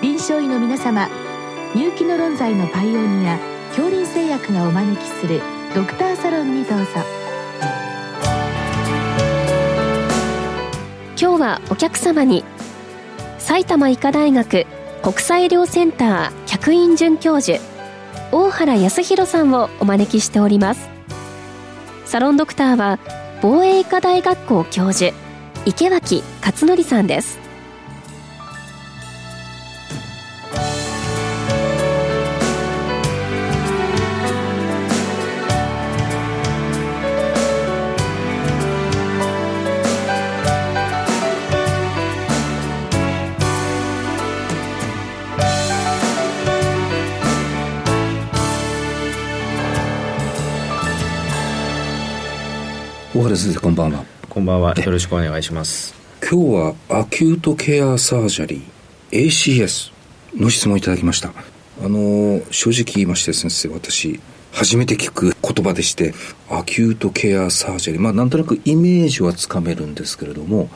臨床医の皆様入気の論剤のパイオニア恐林製薬がお招きするドクターサロンにどうぞ。今日はお客様に埼玉医科大学国際医療センター客員准教授大原康弘さんをお招きしております。サロンドクターは防衛医科大学校教授池脇勝則さんです。大原先生こんばんは。こんばんは。よろしくお願いします。今日はアキュートケアサージャリー ACS の質問いただきました。あの正直言いまして先生私初めて聞く言葉でして Acute Care Surgery まあなんとなくイメージはつかめるんですけれども、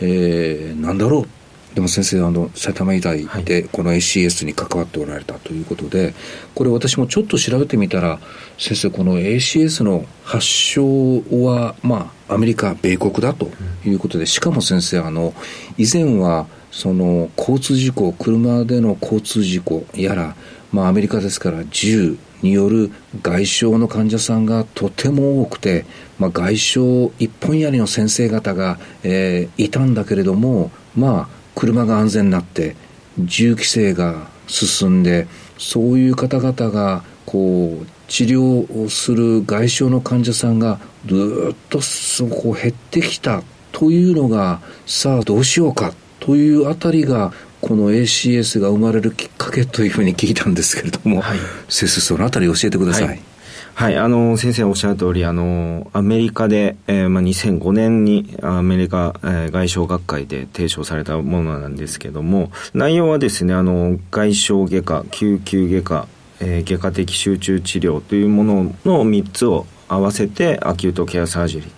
えー、なんだろうでも先生あの埼玉医大でこの ACS に関わっておられたということで、はい、これ私もちょっと調べてみたら先生この ACS の発症はまあアメリカ米国だということで、しかも先生あの以前はその交通事故車での交通事故やらまあアメリカですから銃による外傷の患者さんがとても多くて、まあ、外傷一本やりの先生方が、えー、いたんだけれどもまあ車が安全になって銃規制が進んでそういう方々がこう治療をする外傷の患者さんがずっとこう減ってきたというのがさあどうしようかというあたりがこの ACS が生まれるきっかけというふうに聞いたんですけれども、はい、先生そのあたり教えてください、はいはい、あの、先生おっしゃる通り、あの、アメリカで、えー、まあ、2005年にアメリカ、えー、外傷学会で提唱されたものなんですけども、内容はですね、あの、外傷外科、救急外科、えー、外科的集中治療というものの3つを合わせてアキュートケアサージェリー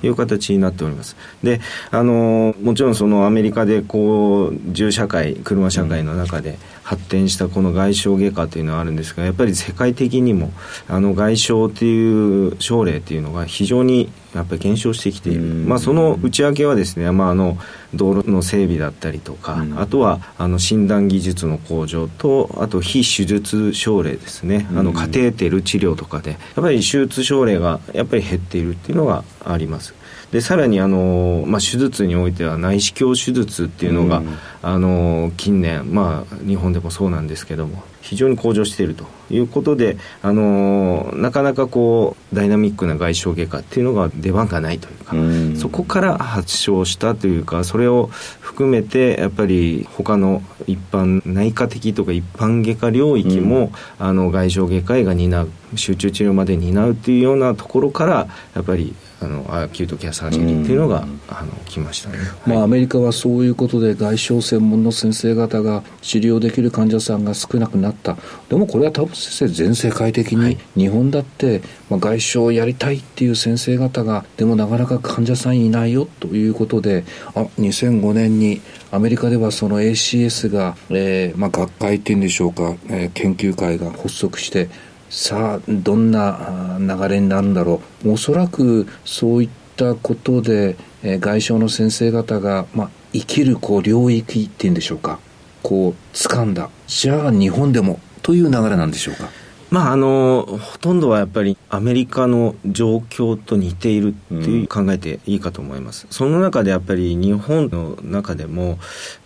という形になっております。で、あのもちろんそのアメリカでこう銃社会、車社会の中で発展したこの外傷外科というのはあるんですが、やっぱり世界的にもあの外傷という症例というのが非常にやっぱり減少してきている、まあ、その内訳はですね、まあ、あの道路の整備だったりとか、あとはあの診断技術の向上とあと非手術症例ですね、あのカテーテル治療とかでやっぱり手術症例がやっぱり減っているっていうのがありますでさらにあの、まあ、手術においては内視鏡手術っていうのが、うん、あの近年、まあ、日本でもそうなんですけども非常に向上しているということであのなかなかこうダイナミックな外傷外科っていうのが出番がないというか、うん、そこから発症したというかそれを含めてやっぱり他の一般内科的とか一般外科領域も、うん、あの外傷外科医が担う集中治療まで担うっていうようなところからやっぱりあのアキュートケアサージェリーっていうのが、うん、あの来ましたね、まあ、アメリカはそういうことで外傷専門の先生方が治療できる患者さんが少なくなった。でもこれは多分先生全世界的に、日本だって、まあ、外傷をやりたいっていう先生方がでもなかなか患者さんいないよということであ2005年にアメリカではその ACS が、えーまあ、学会っていうんでしょうか、えー、研究会が発足してさあどんな流れになるんだろう。おそらくそういったことで、えー、外傷の先生方が、まあ、生きるこう領域っていうんでしょうか。こう掴んだ。じゃあ日本でもという流れなんでしょうか。まあ、あのほとんどはやっぱりアメリカの状況と似ているっていう考えていいかと思います、うん、その中でやっぱり日本の中でもやっ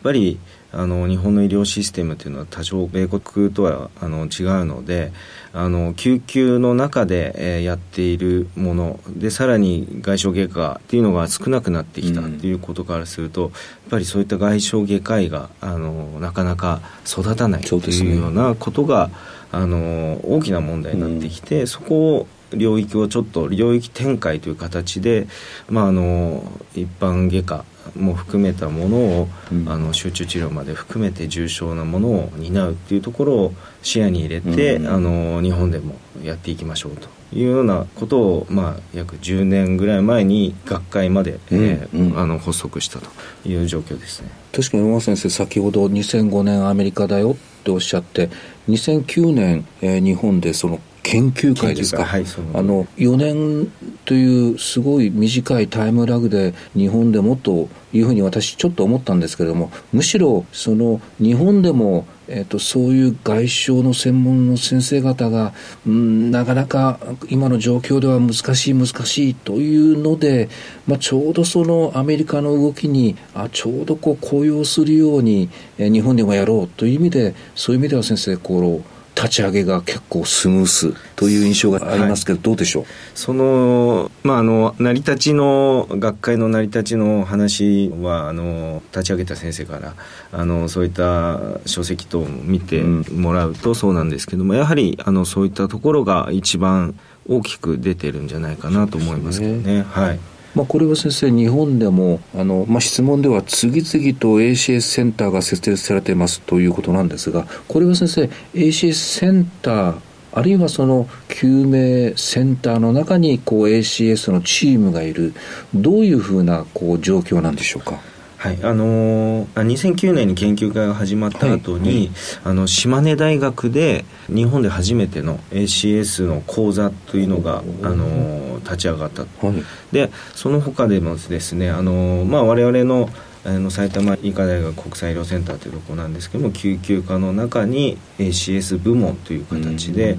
ぱりあの日本の医療システムというのは多少米国とはあの違うのであの救急の中で、えー、やっているものでさらに外傷外科っていうのが少なくなってきたっていうことからすると、うん、やっぱりそういった外傷外科医があのなかなか育たないというようなことが、ね、あの大きな問題になってきて、うん、そこを領域をちょっと領域展開という形で、まあ、あの一般外科も含めたものを、うん、あの集中治療まで含めて重症なものを担うっていうところを視野に入れて、うん、あの日本でもやっていきましょうというようなことを、まあ、約10年ぐらい前に学会まで、うん、えーうん、あの発足したという状況ですね。確かに山先生先ほど2005年アメリカだよっておっしゃって2009年、えー、日本でその研究会ですか、はい、あの4年というすごい短いタイムラグで日本でもというふうに私ちょっと思ったんですけれどもむしろその日本でもえーと、そういう外傷の専門の先生方が、うん、なかなか今の状況では難しい難しいというので、まあ、ちょうどそのアメリカの動きにあちょうどこう高揚するように、えー、日本でもやろうという意味でそういう意味では先生こう立ち上げが結構スムースという印象がありますけど、はい、どうでしょうその、まあ、あの成り立ちの学会の成り立ちの話はあの立ち上げた先生からあのそういった書籍等を見てもらうとそうなんですけども、やはりあのそういったところが一番大きく出てるんじゃないかなと思いますけどね。ね。はいまあ、これは先生、日本でもあの、まあ、質問では次々と ACS センターが設立されていますということなんですが、これは先生、ACS センター、あるいはその救命センターの中にこう ACS のチームがいる、どういうふうなこう状況なんでしょうか？はいあのー、2009年に研究会が始まった後に、はいはい、あの島根大学で日本で初めての ACS の講座というのが、あのー、立ち上がった、はい、でその他でもですね、あのー、まあ、我々のあの埼玉医科大学国際医療センターというところなんですけども救急科の中に ACS 部門という形で、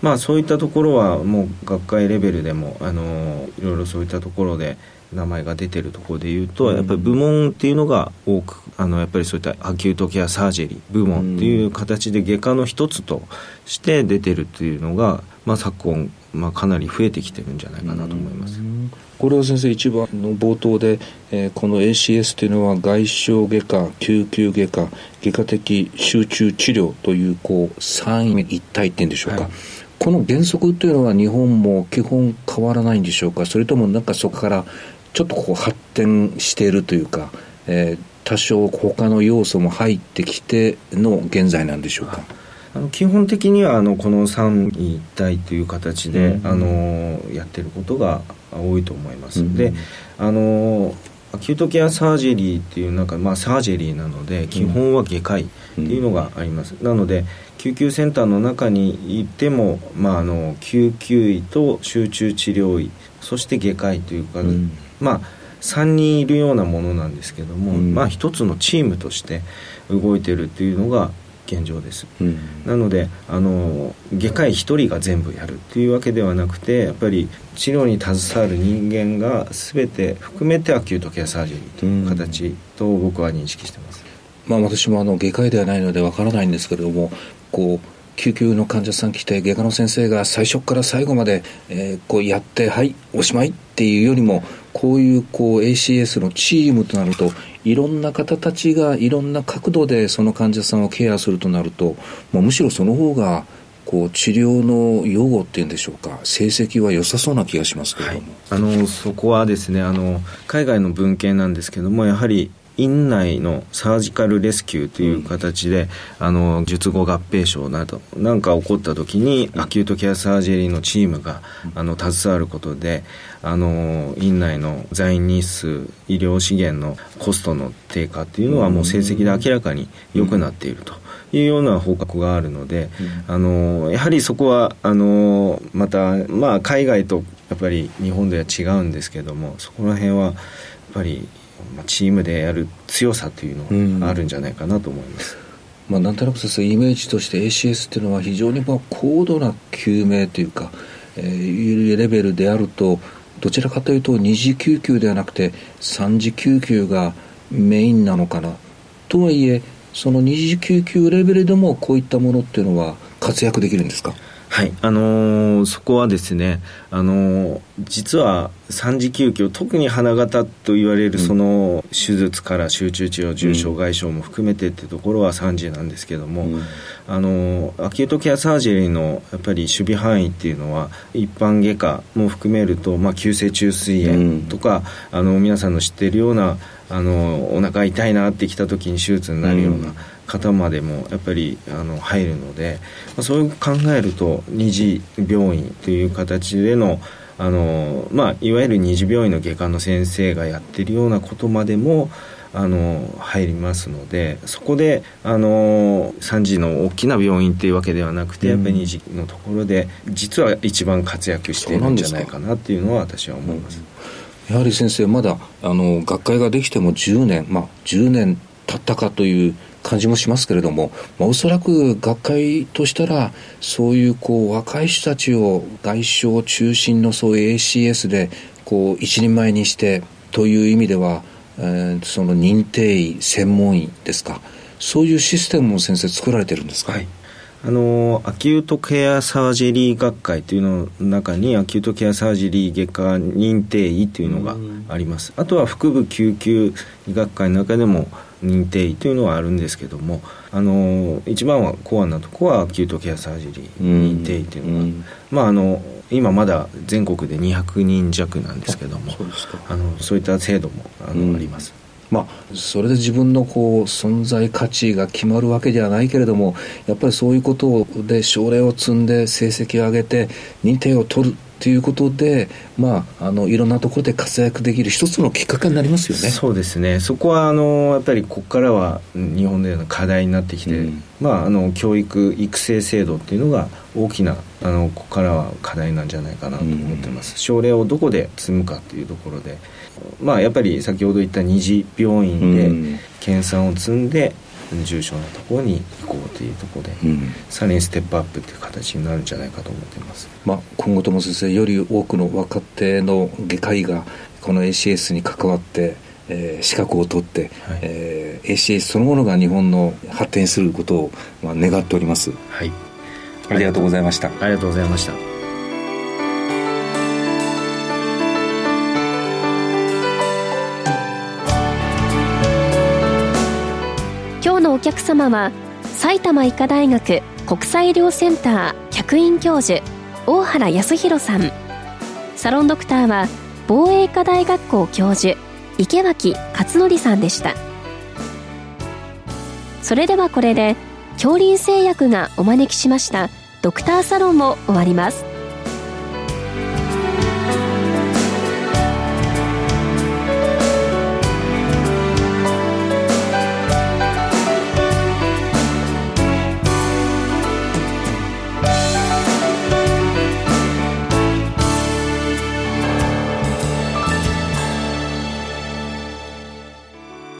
まあ、そういったところはもう学会レベルでもあのいろいろそういったところで名前が出てるところでいうと、やっぱり部門っていうのが多くあのやっぱりそういったアキュートケアサージェリー部門っていう形で外科の一つとして出てるっていうのが、まあ、昨今、まあ、かなり増えてきてるんじゃないかなと思います。これは先生一番の冒頭で、えー、この ACS というのは外傷外科救急外科外科的集中治療というこう三位一体っていうんでしょうか、はいこの原則というのは日本も基本変わらないんでしょうかそれともなんかそこからちょっとこう発展しているというか、えー、多少他の要素も入ってきての現在なんでしょうか。あの基本的にはあのこの三位一体という形で、うん、あのやってることが多いと思います。うん、であのアキュートケアサージェリーっていうなんかまあサージェリーなので基本は外科医っていうのがあります。うん、なので救急センターの中にいても、まあ、あの救急医と集中治療医そして外科医というか、まあ3人いるようなものなんですけども、うん、まあ一つのチームとして動いてるっていうのが現状です、うん、なのであの外科医1人が全部やるっていうわけではなくてやっぱり治療に携わる人間が全て含めてアキュートケアサージェリーという形と僕は認識してます、まあ、私もあの外科医ではないのでわからないんですけれどもこう救急の患者さん来て外科の先生が最初から最後まで、えー、こうやってはいおしまいっていうよりもこういうこう ACS のチームとなるといろんな方たちがいろんな角度でその患者さんをケアするとなるともうむしろその方がこう治療の用語っていうんでしょうか成績は良さそうな気がしますけれども、はい、あのそこはですねあの海外の文献なんですけどもやはり院内のサージカルレスキューという形で、うん、あの術後合併症などなんか起こった時に、アキュートケアサージェリーのチームが、あの携わることであの院内の在院日数医療資源のコストの低下っていうのはもう成績で明らかに良くなっていると。いうような報告があるので、うん、あのやはりそこはあのまた、まあ、海外とやっぱり日本では違うんですけどもそこら辺はやっぱりチームでやる強さというのがあるんじゃないかなと思います。うん、まあ、なんとなく先生イメージとして ACS っていうのは非常にまあ高度な救命というか、えー、レベルであるとどちらかというと二次救急ではなくて三次救急がメインなのかな。とはいえその二次救急レベルでもこういったものっていうのは活躍できるんですか？はい、あのー、そこはですね、あのー、実は三次救急特に花形と言われるその手術から集中治療重症外傷も含めてってところは3次なんですけども、うん、あのアキュートケアサージェリーのやっぱり守備範囲っていうのは一般外科も含めると、まあ、急性虫垂炎とか、うん、あの皆さんの知っているようなあのお腹痛いなってきた時に手術になるような、方までもやっぱりあの入るので、まあ、そう考えると二次病院という形でのあの、まあ、いわゆる二次病院の外科の先生がやってるようなことまでもあの入りますのでそこであの3次の大きな病院っていうわけではなくて、やっぱり2次のところで実は一番活躍しているんじゃないかなっていうのは私は思います。やはり先生まだあの学会ができても10年まあ10年経ったかという感じもしますけれども、まあ、おそらく学会としたらそういうこう若い人たちを外相中心のそういう ACS でこう一人前にしてという意味ではえー、その認定医専門医ですか。そういうシステムも先生作られてるんですか、はい、あのアキュートケアサージェリー学会というのの中に Acute Care Surgery 外科認定医というのがあります。あとは腹部救急医学会の中でも認定医というのはあるんですけどもあの一番はコアなとこは Acute Care Surgery 認定医というのが、まああの今まだ全国で200人弱なんですけどもあのそういった制度もあの、あります。まあ、それで自分のこう存在価値が決まるわけではないけれどもやっぱりそういうことで症例を積んで成績を上げて認定を取るということで、まあ、あのいろんなところで活躍できる一つのきっかけになりますよね。そうですね。そこはあのやっぱりここからは日本での課題になってきて、うん、まあ、あの教育育成制度っていうのが大きなあのここからは課題なんじゃないかなと思ってます、うん、症例をどこで積むかっていうところで、まあ、やっぱり先ほど言った二次病院で研鑽を積んで、重症なところに行こうというところで、うん、さらにステップアップという形になるんじゃないかと思っています、まあ、今後とも先生より多くの若手の外科医がこの ACS に関わってえー、資格を取って、はい、えー、ACS そのものが日本の発展することを、まあ、願っております。はい。ありがとうございました。ありがとうございました。お客様は埼玉医科大学国際医療センター客員教授大原康弘さん。サロンドクターは防衛医科大学校教授池脇勝則さんでした。それではこれで恐林製薬がお招きしましたドクターサロンも終わります。